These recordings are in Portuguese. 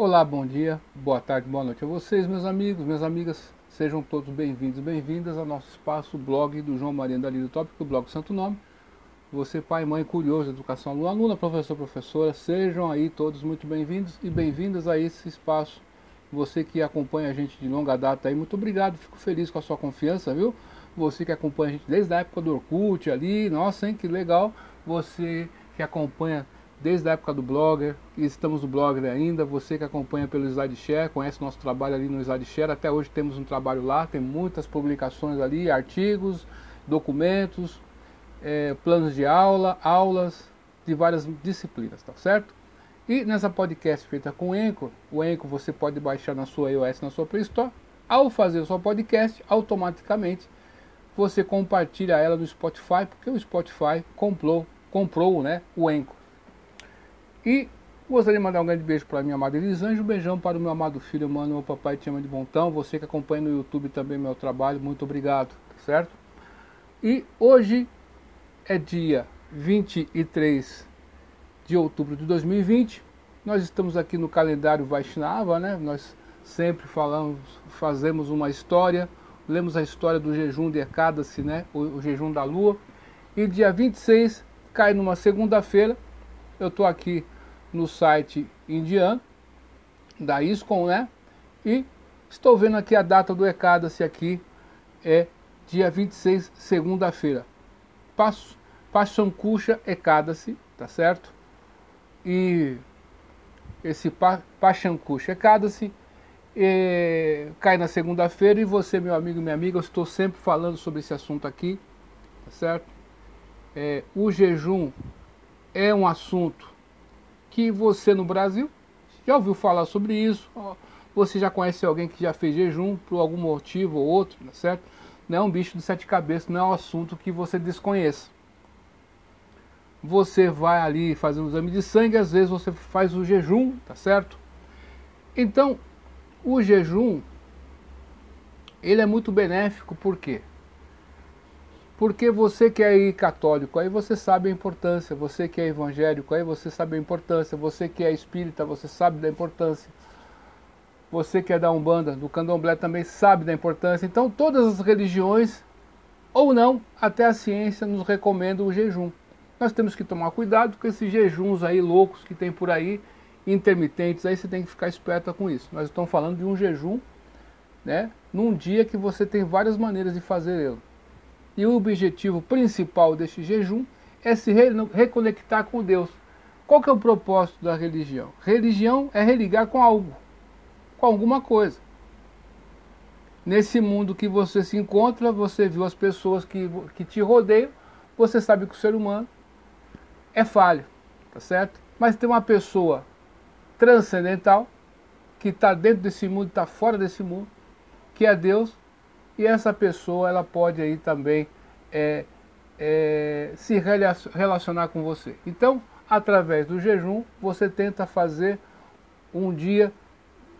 Olá, bom dia, boa tarde, boa noite a vocês, meus amigos, minhas amigas. Sejam todos bem-vindos bem-vindas ao nosso espaço, blog do João Maria Dali do Tópico, blog Santo Nome. Você, pai, mãe, curioso, educação, aluno, aluna, professor, professora, sejam aí todos muito bem-vindos e bem-vindas a esse espaço. Você que acompanha a gente de longa data aí, muito obrigado, fico feliz com a sua confiança, viu? Você que acompanha a gente desde a época do Orkut ali, nossa, hein, que legal. Você que acompanha desde a época do Blogger, e estamos no Blogger ainda, você que acompanha pelo SlideShare, conhece nosso trabalho ali no SlideShare, até hoje temos um trabalho lá, tem muitas publicações ali, artigos, documentos, é, planos de aula, aulas de várias disciplinas, tá certo? E nessa podcast feita com o Anchor, o Anchor você pode baixar na sua iOS, na sua Play Store, ao fazer o seu podcast, automaticamente você compartilha ela no Spotify, porque o Spotify comprou, comprou né, o Anchor. E gostaria de mandar um grande beijo para minha amada Elisângela, um beijão para o meu amado filho, mano, meu papai te ama de montão, você que acompanha no YouTube também meu trabalho, muito obrigado, certo? E hoje é dia 23 de outubro de 2020, nós estamos aqui no calendário Vaishnava, né? Nós sempre falamos, fazemos uma história, lemos a história do jejum de Ekadasi, né? O, o jejum da lua, e dia 26 cai numa segunda-feira, eu estou aqui no site indiano, da ISCOM, né? E estou vendo aqui a data do Ekadasi aqui, é dia 26, segunda-feira. Pachankusha Ekadasi, tá certo? E esse Pachankusha Ekadasi é, cai na segunda-feira e você, meu amigo minha amiga, eu estou sempre falando sobre esse assunto aqui, tá certo? É, o jejum é um assunto que você no Brasil já ouviu falar sobre isso, você já conhece alguém que já fez jejum por algum motivo ou outro, tá certo? Não é um bicho de sete cabeças, não é um assunto que você desconheça. Você vai ali fazendo um exame de sangue, às vezes você faz o jejum, tá certo? Então, o jejum, ele é muito benéfico, por quê? Porque você que é católico, aí você sabe a importância. Você que é evangélico, aí você sabe a importância. Você que é espírita, você sabe da importância. Você que é da Umbanda, do Candomblé também sabe da importância. Então todas as religiões, ou não, até a ciência nos recomenda o jejum. Nós temos que tomar cuidado com esses jejuns aí loucos que tem por aí, intermitentes, aí você tem que ficar esperta com isso. Nós estamos falando de um jejum, né, num dia que você tem várias maneiras de fazer ele. E o objetivo principal deste jejum é se re reconectar com Deus. Qual que é o propósito da religião? Religião é religar com algo, com alguma coisa. Nesse mundo que você se encontra, você viu as pessoas que, que te rodeiam, você sabe que o ser humano é falho, tá certo? Mas tem uma pessoa transcendental que está dentro desse mundo, está fora desse mundo, que é Deus, e essa pessoa ela pode aí também é, é, se relacionar com você. Então, através do jejum, você tenta fazer um dia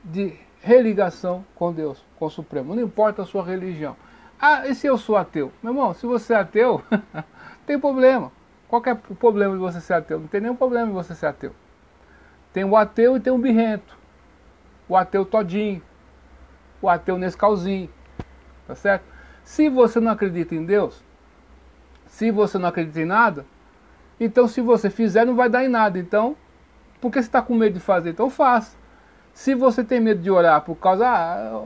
de religação com Deus, com o Supremo. Não importa a sua religião. Ah, e se eu sou ateu? Meu irmão, se você é ateu, tem problema. Qual é o problema de você ser ateu? Não tem nenhum problema de você ser ateu. Tem o ateu e tem o birrento. O ateu todinho. O ateu Nescauzinho. Tá certo? Se você não acredita em Deus, se você não acredita em nada, então se você fizer não vai dar em nada. Então, por que você está com medo de fazer? Então faça. Se você tem medo de orar por causa, ah,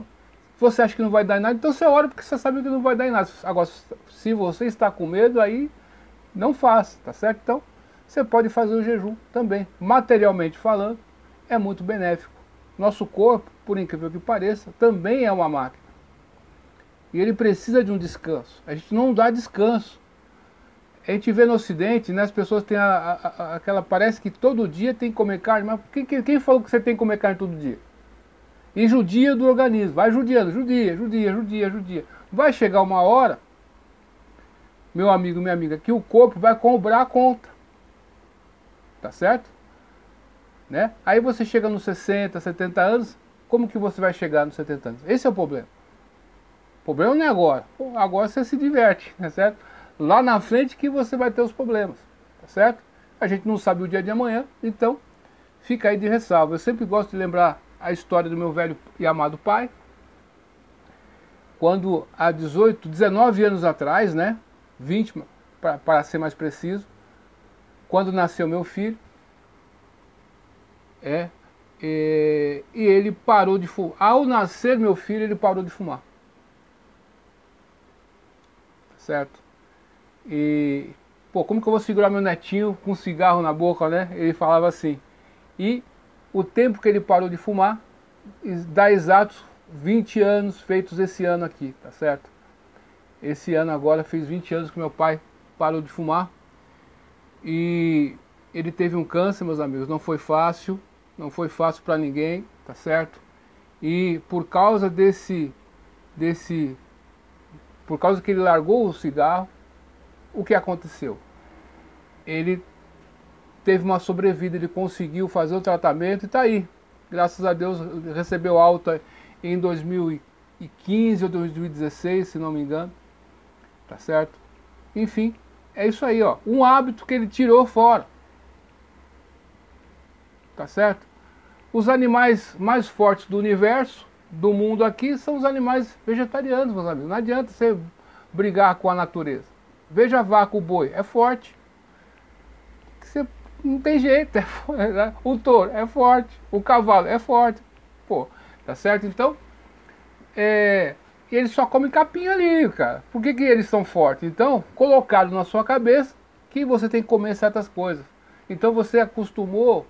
você acha que não vai dar em nada, então você ora porque você sabe que não vai dar em nada. Agora, se você está com medo, aí não faça, tá certo? Então, você pode fazer o jejum também. Materialmente falando, é muito benéfico. Nosso corpo, por incrível que pareça, também é uma máquina. E ele precisa de um descanso. A gente não dá descanso. A gente vê no ocidente, né, as pessoas têm a, a, a, aquela. Parece que todo dia tem que comer carne, mas quem, quem falou que você tem que comer carne todo dia? E judia do organismo, vai judiando, judia, judia, judia, judia. Vai chegar uma hora, meu amigo, minha amiga, que o corpo vai cobrar a conta. Tá certo? Né? Aí você chega nos 60, 70 anos, como que você vai chegar nos 70 anos? Esse é o problema. O problema não é agora. Agora você se diverte, tá certo? Lá na frente que você vai ter os problemas, tá certo? A gente não sabe o dia de amanhã, então fica aí de ressalva. Eu sempre gosto de lembrar a história do meu velho e amado pai. Quando há 18, 19 anos atrás, né? 20 para ser mais preciso, quando nasceu meu filho, é, e, e ele parou de fumar. Ao nascer meu filho, ele parou de fumar. Certo? E, pô, como que eu vou segurar meu netinho com um cigarro na boca, né? Ele falava assim. E o tempo que ele parou de fumar dá exatos 20 anos feitos esse ano aqui, tá certo? Esse ano agora fez 20 anos que meu pai parou de fumar. E ele teve um câncer, meus amigos, não foi fácil, não foi fácil para ninguém, tá certo? E por causa desse desse por causa que ele largou o cigarro, o que aconteceu? Ele teve uma sobrevida, ele conseguiu fazer o tratamento e está aí. Graças a Deus recebeu alta em 2015 ou 2016, se não me engano. Tá certo? Enfim, é isso aí, ó. Um hábito que ele tirou fora. Tá certo? Os animais mais fortes do universo, do mundo aqui, são os animais vegetarianos, meus amigos. Não adianta você brigar com a natureza. Veja a vaca, o boi, é forte. Você não tem jeito. É, né? o touro é forte, o cavalo é forte. Pô, tá certo? Então, é, eles só comem capim ali, cara. Por que, que eles são fortes? Então, colocaram na sua cabeça que você tem que comer certas coisas. Então você acostumou,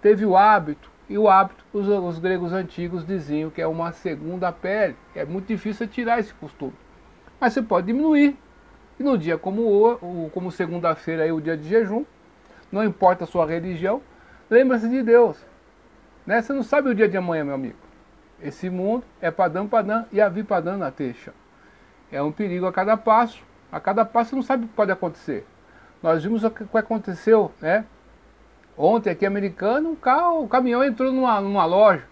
teve o hábito, e o hábito, os, os gregos antigos diziam que é uma segunda pele. É muito difícil tirar esse costume. Mas você pode diminuir. E no dia como, como segunda-feira, é o dia de jejum, não importa a sua religião, lembre-se de Deus. Né? Você não sabe o dia de amanhã, meu amigo. Esse mundo é padam padam e a padam na teixa. É um perigo a cada passo. A cada passo você não sabe o que pode acontecer. Nós vimos o que aconteceu, né? Ontem aqui americano, um carro, o caminhão entrou numa, numa loja.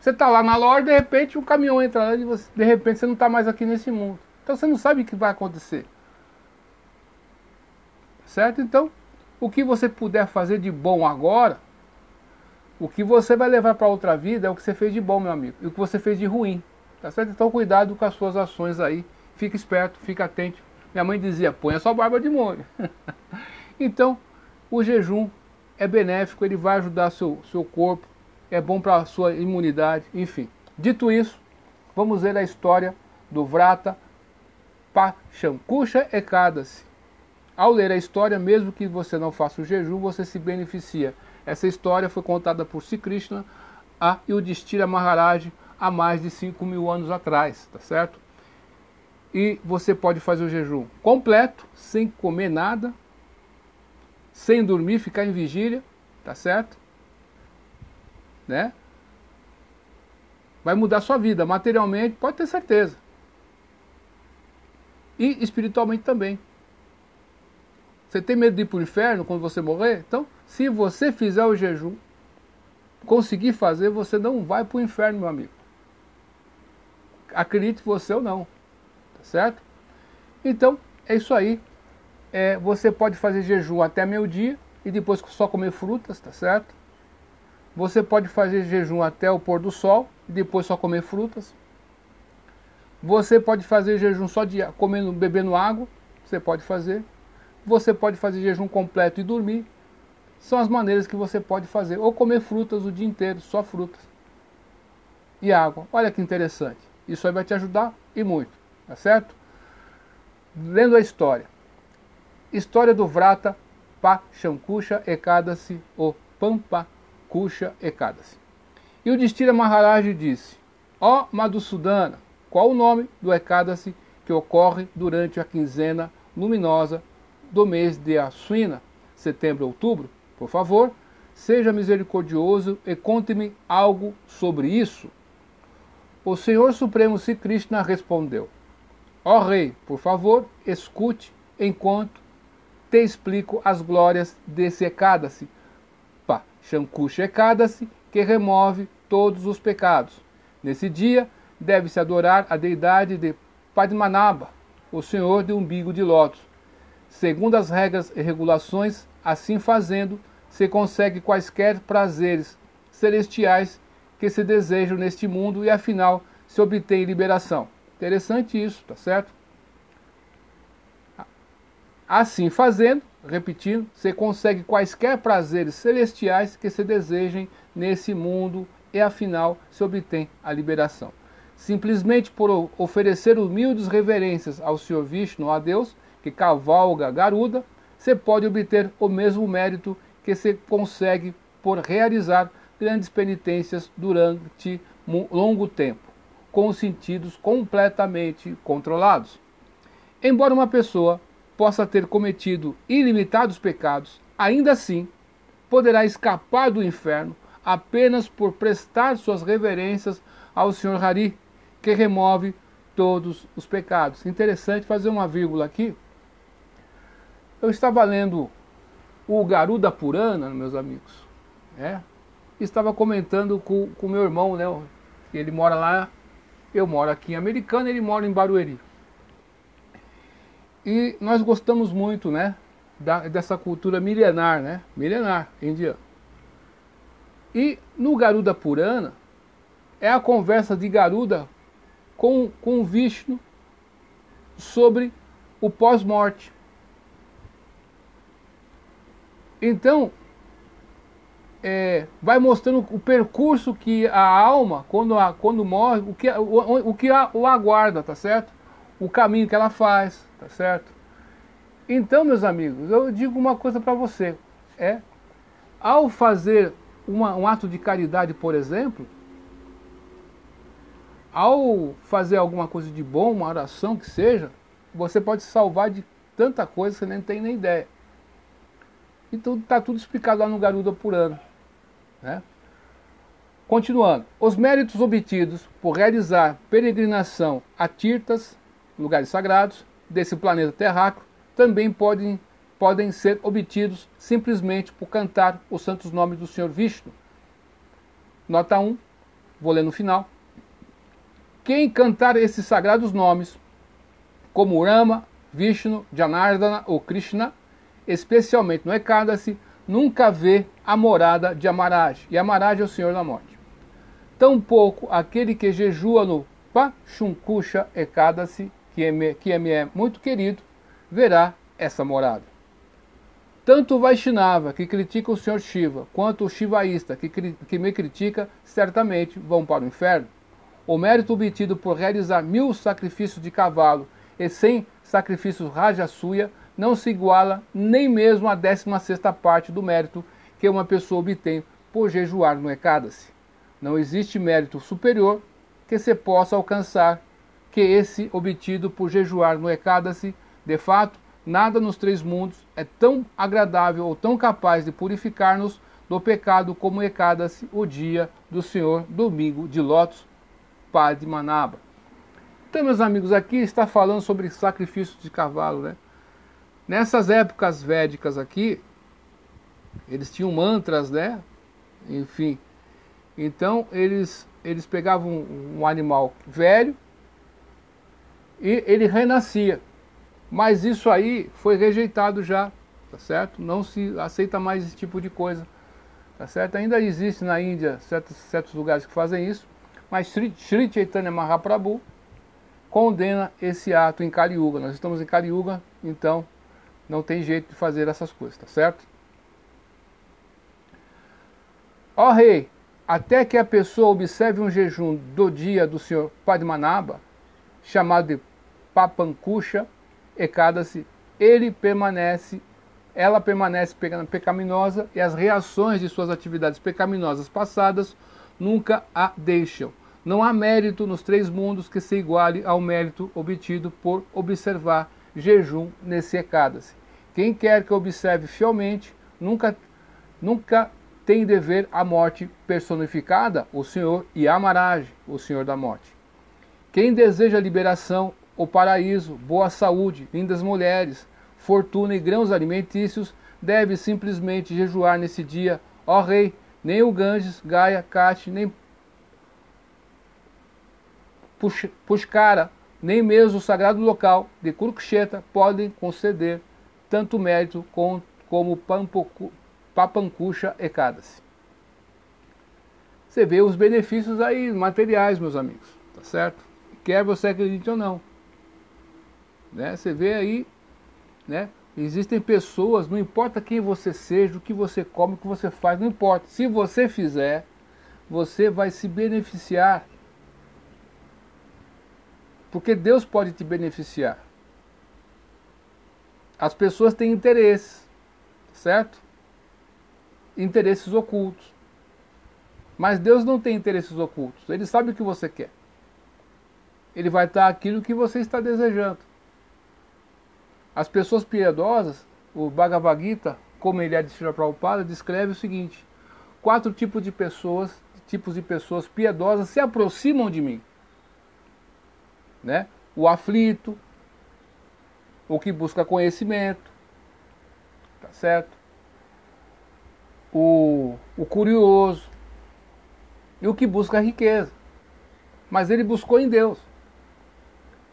Você está lá na loja, de repente o caminhão entra lá e você, de repente você não está mais aqui nesse mundo. Então você não sabe o que vai acontecer. Certo? Então, o que você puder fazer de bom agora, o que você vai levar para outra vida é o que você fez de bom, meu amigo, e o que você fez de ruim. Tá certo? Então, cuidado com as suas ações aí. Fique esperto, fique atento. Minha mãe dizia: põe a sua barba de molho. então, o jejum é benéfico, ele vai ajudar seu, seu corpo, é bom para a sua imunidade, enfim. Dito isso, vamos ver a história do Vrata Pachankusha Ekadasi. Ao ler a história, mesmo que você não faça o jejum, você se beneficia. Essa história foi contada por Sri Krishna a Yudhishthira Maharaj há mais de 5 mil anos atrás, tá certo? E você pode fazer o jejum completo, sem comer nada, sem dormir, ficar em vigília, tá certo? Né? Vai mudar sua vida, materialmente, pode ter certeza. E espiritualmente também. Você tem medo de ir para o inferno quando você morrer? Então, se você fizer o jejum, conseguir fazer, você não vai para o inferno, meu amigo. Acredite você ou não. Tá certo? Então, é isso aí. É, você pode fazer jejum até meio-dia e depois só comer frutas, tá certo? Você pode fazer jejum até o pôr do sol e depois só comer frutas. Você pode fazer jejum só de comendo, bebendo água, você pode fazer. Você pode fazer jejum completo e dormir. São as maneiras que você pode fazer. Ou comer frutas o dia inteiro, só frutas. E água. Olha que interessante. Isso aí vai te ajudar e muito. Tá certo? Lendo a história. História do Vrata Pachankusha Ekadasi ou Pampakusha Ekadasi. E o Distira Maharaj disse: Ó oh, Madhusudana, qual o nome do Ekadasi que ocorre durante a quinzena luminosa do mês de Aswina, setembro outubro, por favor, seja misericordioso e conte-me algo sobre isso. O Senhor Supremo Sri Krishna respondeu: Ó oh, rei, por favor, escute enquanto te explico as glórias desse Ekadasi, Pa Shankusha Ekadasi, que remove todos os pecados. Nesse dia, deve-se adorar a deidade de Padmanabha, o Senhor de umbigo de lótus, Segundo as regras e regulações, assim fazendo, se consegue quaisquer prazeres celestiais que se desejam neste mundo e afinal se obtém liberação. Interessante isso, tá certo? Assim fazendo, repetindo, você consegue quaisquer prazeres celestiais que se desejem nesse mundo e afinal se obtém a liberação. Simplesmente por oferecer humildes reverências ao Senhor Vishnu, a Deus, que cavalga Garuda, você pode obter o mesmo mérito que se consegue por realizar grandes penitências durante longo tempo, com os sentidos completamente controlados. Embora uma pessoa possa ter cometido ilimitados pecados, ainda assim poderá escapar do inferno apenas por prestar suas reverências ao Senhor Hari, que remove todos os pecados. Interessante fazer uma vírgula aqui. Eu estava lendo o Garuda Purana, meus amigos, é, estava comentando com o meu irmão, né, ele mora lá, eu moro aqui em Americana, ele mora em Barueri. E nós gostamos muito, né, da, dessa cultura milenar, né, milenar indiana. E no Garuda Purana, é a conversa de Garuda com, com Vishnu sobre o pós-morte. Então, é, vai mostrando o percurso que a alma, quando, a, quando morre, o que, o, o que a, o aguarda, tá certo? O caminho que ela faz, tá certo? Então, meus amigos, eu digo uma coisa para você, é, ao fazer uma, um ato de caridade, por exemplo, ao fazer alguma coisa de bom, uma oração que seja, você pode salvar de tanta coisa que você nem tem nem ideia. Então está tudo explicado lá no Garuda Purana. Né? Continuando, os méritos obtidos por realizar peregrinação a Tirtas, lugares sagrados, desse planeta terráqueo, também podem podem ser obtidos simplesmente por cantar os santos nomes do Senhor Vishnu. Nota 1, vou ler no final. Quem cantar esses sagrados nomes, como Rama, Vishnu, Janardana ou Krishna, especialmente no Ekadasi, nunca vê a morada de Amaraj. E Amaraj é o Senhor da Morte. Tampouco aquele que jejua no Pachunkusha Ekadasi, que, é, que é me é muito querido, verá essa morada. Tanto o Vaishnava, que critica o Senhor Shiva, quanto o Shivaísta, que, que me critica, certamente vão para o inferno. O mérito obtido por realizar mil sacrifícios de cavalo e cem sacrifícios Rajasuya não se iguala nem mesmo a décima sexta parte do mérito que uma pessoa obtém por jejuar no Ekadasi. Não existe mérito superior que se possa alcançar que esse obtido por jejuar no Ekadasi. De fato, Nada nos três mundos é tão agradável ou tão capaz de purificar-nos do pecado como Ekadasi, o dia do Senhor, domingo de Lotus, Padmanabha. Então, meus amigos, aqui está falando sobre sacrifício de cavalo, né? Nessas épocas védicas aqui, eles tinham mantras, né? Enfim, então eles, eles pegavam um, um animal velho e ele renascia. Mas isso aí foi rejeitado já, tá certo? Não se aceita mais esse tipo de coisa, tá certo? Ainda existe na Índia certos, certos lugares que fazem isso, mas Sri, Sri Chaitanya Mahaprabhu condena esse ato em Kali Yuga. Nós estamos em Kali Yuga, então não tem jeito de fazer essas coisas, tá certo? Ó rei, até que a pessoa observe um jejum do dia do senhor Padmanabha, chamado de Papankusha, Ekadasi, ele permanece, ela permanece pecaminosa e as reações de suas atividades pecaminosas passadas nunca a deixam. Não há mérito nos três mundos que se iguale ao mérito obtido por observar jejum nesse Ekadasi. Quem quer que observe fielmente nunca, nunca tem de ver a morte personificada, o Senhor Yamaraj, o Senhor da morte. Quem deseja liberação o paraíso, boa saúde, lindas mulheres, fortuna e grãos alimentícios, deve simplesmente jejuar nesse dia, ó rei, nem o Ganges, Gaia, Kati, nem Pushkara, nem mesmo o sagrado local de Kurukshetra podem conceder tanto mérito como Papankusha Ekadasi. você vê os benefícios aí materiais, meus amigos, tá certo? Quer você acredite ou não. Né? Você vê aí, né? Existem pessoas, não importa quem você seja, o que você come, o que você faz, não importa. Se você fizer, você vai se beneficiar. Porque Deus pode te beneficiar. As pessoas têm interesses, certo? Interesses ocultos. Mas Deus não tem interesses ocultos. Ele sabe o que você quer. Ele vai dar aquilo que você está desejando. As pessoas piedosas, o Bhagavad Gita, como ele é de Srila Prabhupada, descreve o seguinte: quatro tipos de pessoas, tipos de pessoas piedosas se aproximam de mim. Né? O aflito, o que busca conhecimento, tá certo? O, o curioso, e o que busca riqueza. Mas ele buscou em Deus.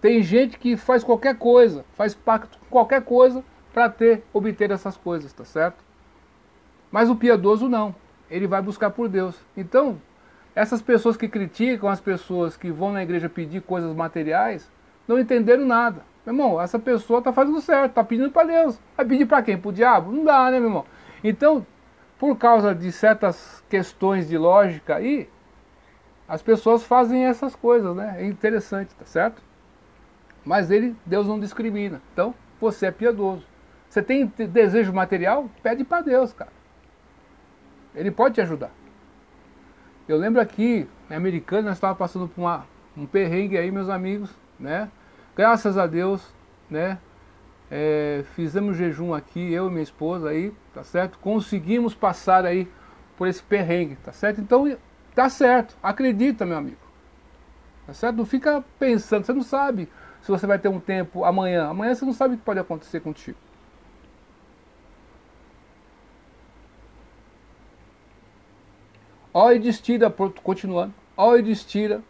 Tem gente que faz qualquer coisa, faz pacto com qualquer coisa para ter, obter essas coisas, tá certo? Mas o piedoso não. Ele vai buscar por Deus. Então, essas pessoas que criticam as pessoas que vão na igreja pedir coisas materiais, não entenderam nada. Meu irmão, essa pessoa está fazendo certo, está pedindo para Deus. Vai pedir para quem? Para o diabo? Não dá, né, meu irmão? Então, por causa de certas questões de lógica aí, as pessoas fazem essas coisas, né? É interessante, tá certo? Mas ele, Deus não discrimina. Então, você é piedoso. Você tem desejo material? Pede para Deus, cara. Ele pode te ajudar. Eu lembro aqui, na Americana, nós estávamos passando por uma, um perrengue aí, meus amigos, né? Graças a Deus, né? É, fizemos jejum aqui, eu e minha esposa aí, tá certo? Conseguimos passar aí por esse perrengue, tá certo? Então, Tá certo, acredita, meu amigo. Tá certo? Não fica pensando, você não sabe se você vai ter um tempo amanhã. Amanhã você não sabe o que pode acontecer contigo. Ó e destira, continuando, ó e destira,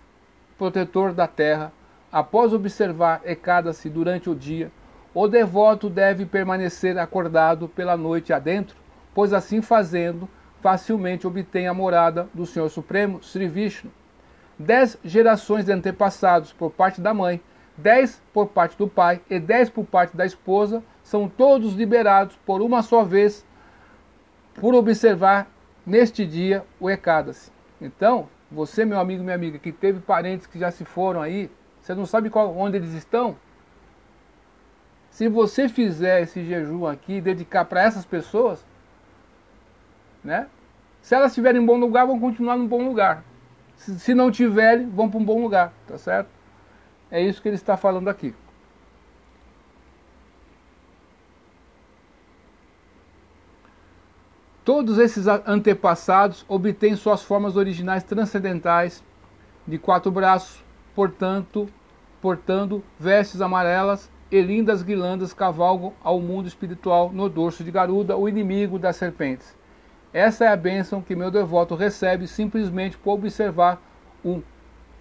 protetor da terra, após observar Ecada-se durante o dia, o devoto deve permanecer acordado pela noite adentro, pois assim fazendo, facilmente obtém a morada do Senhor Supremo, Sri Vishnu. Dez gerações de antepassados por parte da mãe, dez por parte do pai e dez por parte da esposa são todos liberados por uma só vez por observar neste dia o Ekadasi. Então, você, meu amigo, minha amiga, que teve parentes que já se foram aí, você não sabe qual, onde eles estão? Se você fizer esse jejum aqui dedicar para essas pessoas, né? Se elas estiverem em bom lugar, vão continuar no bom lugar. Se, se não tiverem, vão para um bom lugar, tá certo? É isso que ele está falando aqui. Todos esses antepassados obtêm suas formas originais transcendentais de quatro braços, portanto, portando vestes amarelas e lindas guirlandas cavalgam ao mundo espiritual no dorso de Garuda, o inimigo das serpentes. Essa é a bênção que meu devoto recebe simplesmente por observar um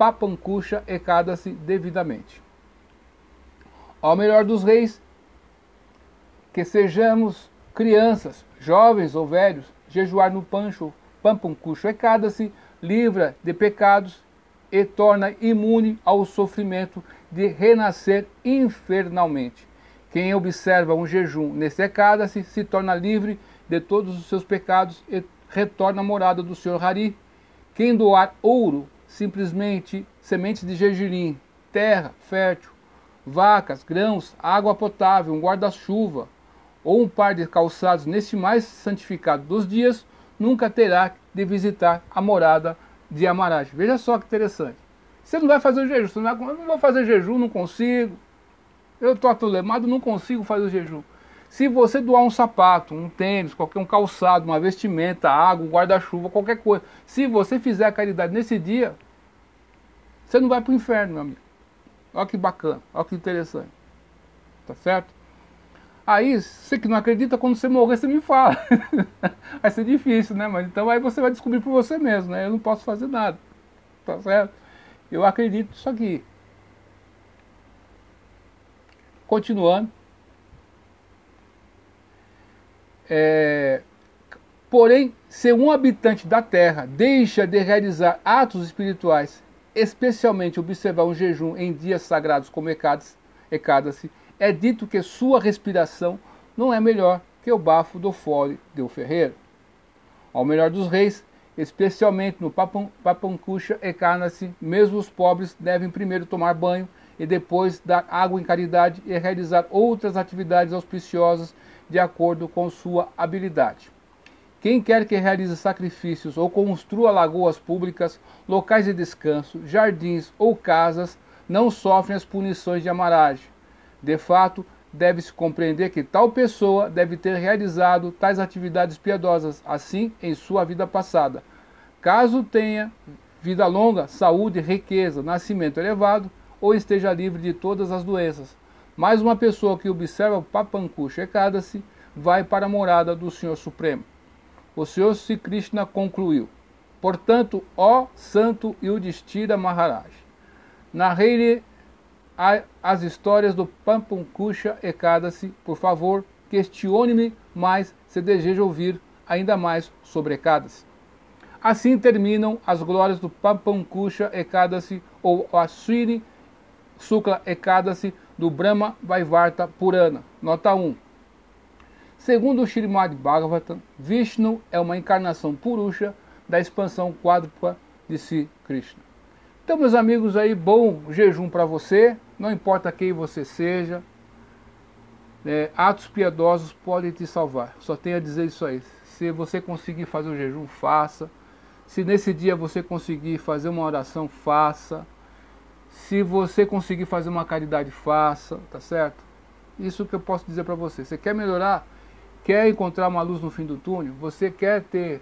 Papankusha Ekadasi devidamente. Ao melhor dos reis, que sejamos crianças, jovens ou velhos, jejuar no Pancho, Papankusha Ekadasi livra de pecados e torna imune ao sofrimento de renascer infernalmente. Quem observa um jejum nesse Ekadasi se torna livre de todos os seus pecados e retorna à morada do Senhor Hari. Quem doar ouro, simplesmente sementes de gergelim, terra fértil, vacas, grãos, água potável, um guarda-chuva ou um par de calçados neste mais santificado dos dias, nunca terá de visitar a morada de Amaraj. Veja só que interessante. Você não vai fazer o jejum, você não, vai, não vou fazer jejum, não consigo. Eu estou atolemado, não consigo fazer o jejum. Se você doar um sapato, um tênis, qualquer um calçado, uma vestimenta, água, guarda-chuva, qualquer coisa, se você fizer a caridade nesse dia, você não vai para o inferno, meu amigo. Olha que bacana, olha que interessante. Tá certo? Aí, você que não acredita, quando você morrer, você me fala. vai ser difícil, né? Mas então aí você vai descobrir por você mesmo, né? Eu não posso fazer nada. Tá certo? Eu acredito nisso aqui. Continuando. É, Porém, se um habitante da terra deixa de realizar atos espirituais, especialmente observar um jejum em dias sagrados como Ecádace, é dito que sua respiração não é melhor que o bafo do fole do ferreiro. Ao melhor dos reis, especialmente no Papancuxa Ecádace, mesmo os pobres devem primeiro tomar banho e depois dar água em caridade e realizar outras atividades auspiciosas de acordo com sua habilidade. Quem quer que realize sacrifícios ou construa lagoas públicas, locais de descanso, jardins ou casas, não sofrem as punições de amaragem. De fato, deve-se compreender que tal pessoa deve ter realizado tais atividades piedosas, assim em sua vida passada. Caso tenha vida longa, saúde, riqueza, nascimento elevado, ou esteja livre de todas as doenças. Mais uma pessoa que observa o Papanku Shekadasi vai para a morada do Senhor Supremo o Senhor Sri Krishna concluiu: Portanto, ó Santo Yudhishthira Maharaj, narrei-lhe as histórias do Pampunkusha Ekadasi, por favor, questione-me mais se deseja ouvir ainda mais sobre Ekadasi. Assim terminam as glórias do Pampunkusha Ekadasi ou Aswini Sukla Ekadasi do Brahma Vaivarta Purana. Nota 1. Segundo o Srimad Bhagavatam, Vishnu é uma encarnação purusha da expansão quádrupla de si Krishna. Então, meus amigos, aí bom jejum para você, não importa quem você seja, é, atos piedosos podem te salvar. Só tenho a dizer isso aí. Se você conseguir fazer o jejum, faça. Se nesse dia você conseguir fazer uma oração, faça. Se você conseguir fazer uma caridade, faça, tá certo? Isso que eu posso dizer para você. Você quer melhorar? quer encontrar uma luz no fim do túnel, você quer ter.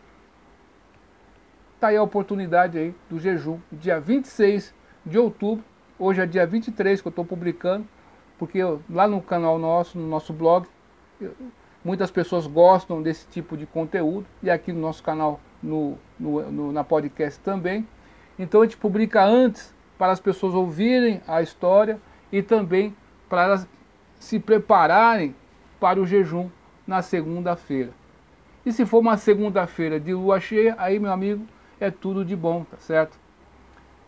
Está aí a oportunidade aí do jejum, dia 26 de outubro, hoje é dia 23 que eu estou publicando, porque eu, lá no canal nosso, no nosso blog, eu, muitas pessoas gostam desse tipo de conteúdo, e aqui no nosso canal, no, no, no, na podcast também. Então a gente publica antes para as pessoas ouvirem a história e também para elas se prepararem para o jejum na segunda-feira. E se for uma segunda-feira de lua cheia, aí, meu amigo, é tudo de bom, tá certo?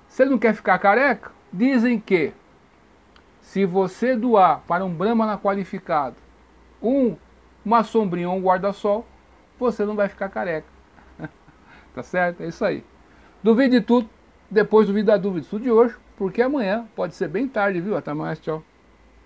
Você não quer ficar careca? Dizem que se você doar para um Brahmana qualificado um, uma sombrinha ou um guarda-sol, você não vai ficar careca. tá certo? É isso aí. Duvide de tudo, depois duvide da dúvida de hoje, porque amanhã pode ser bem tarde, viu? Até mais, tchau.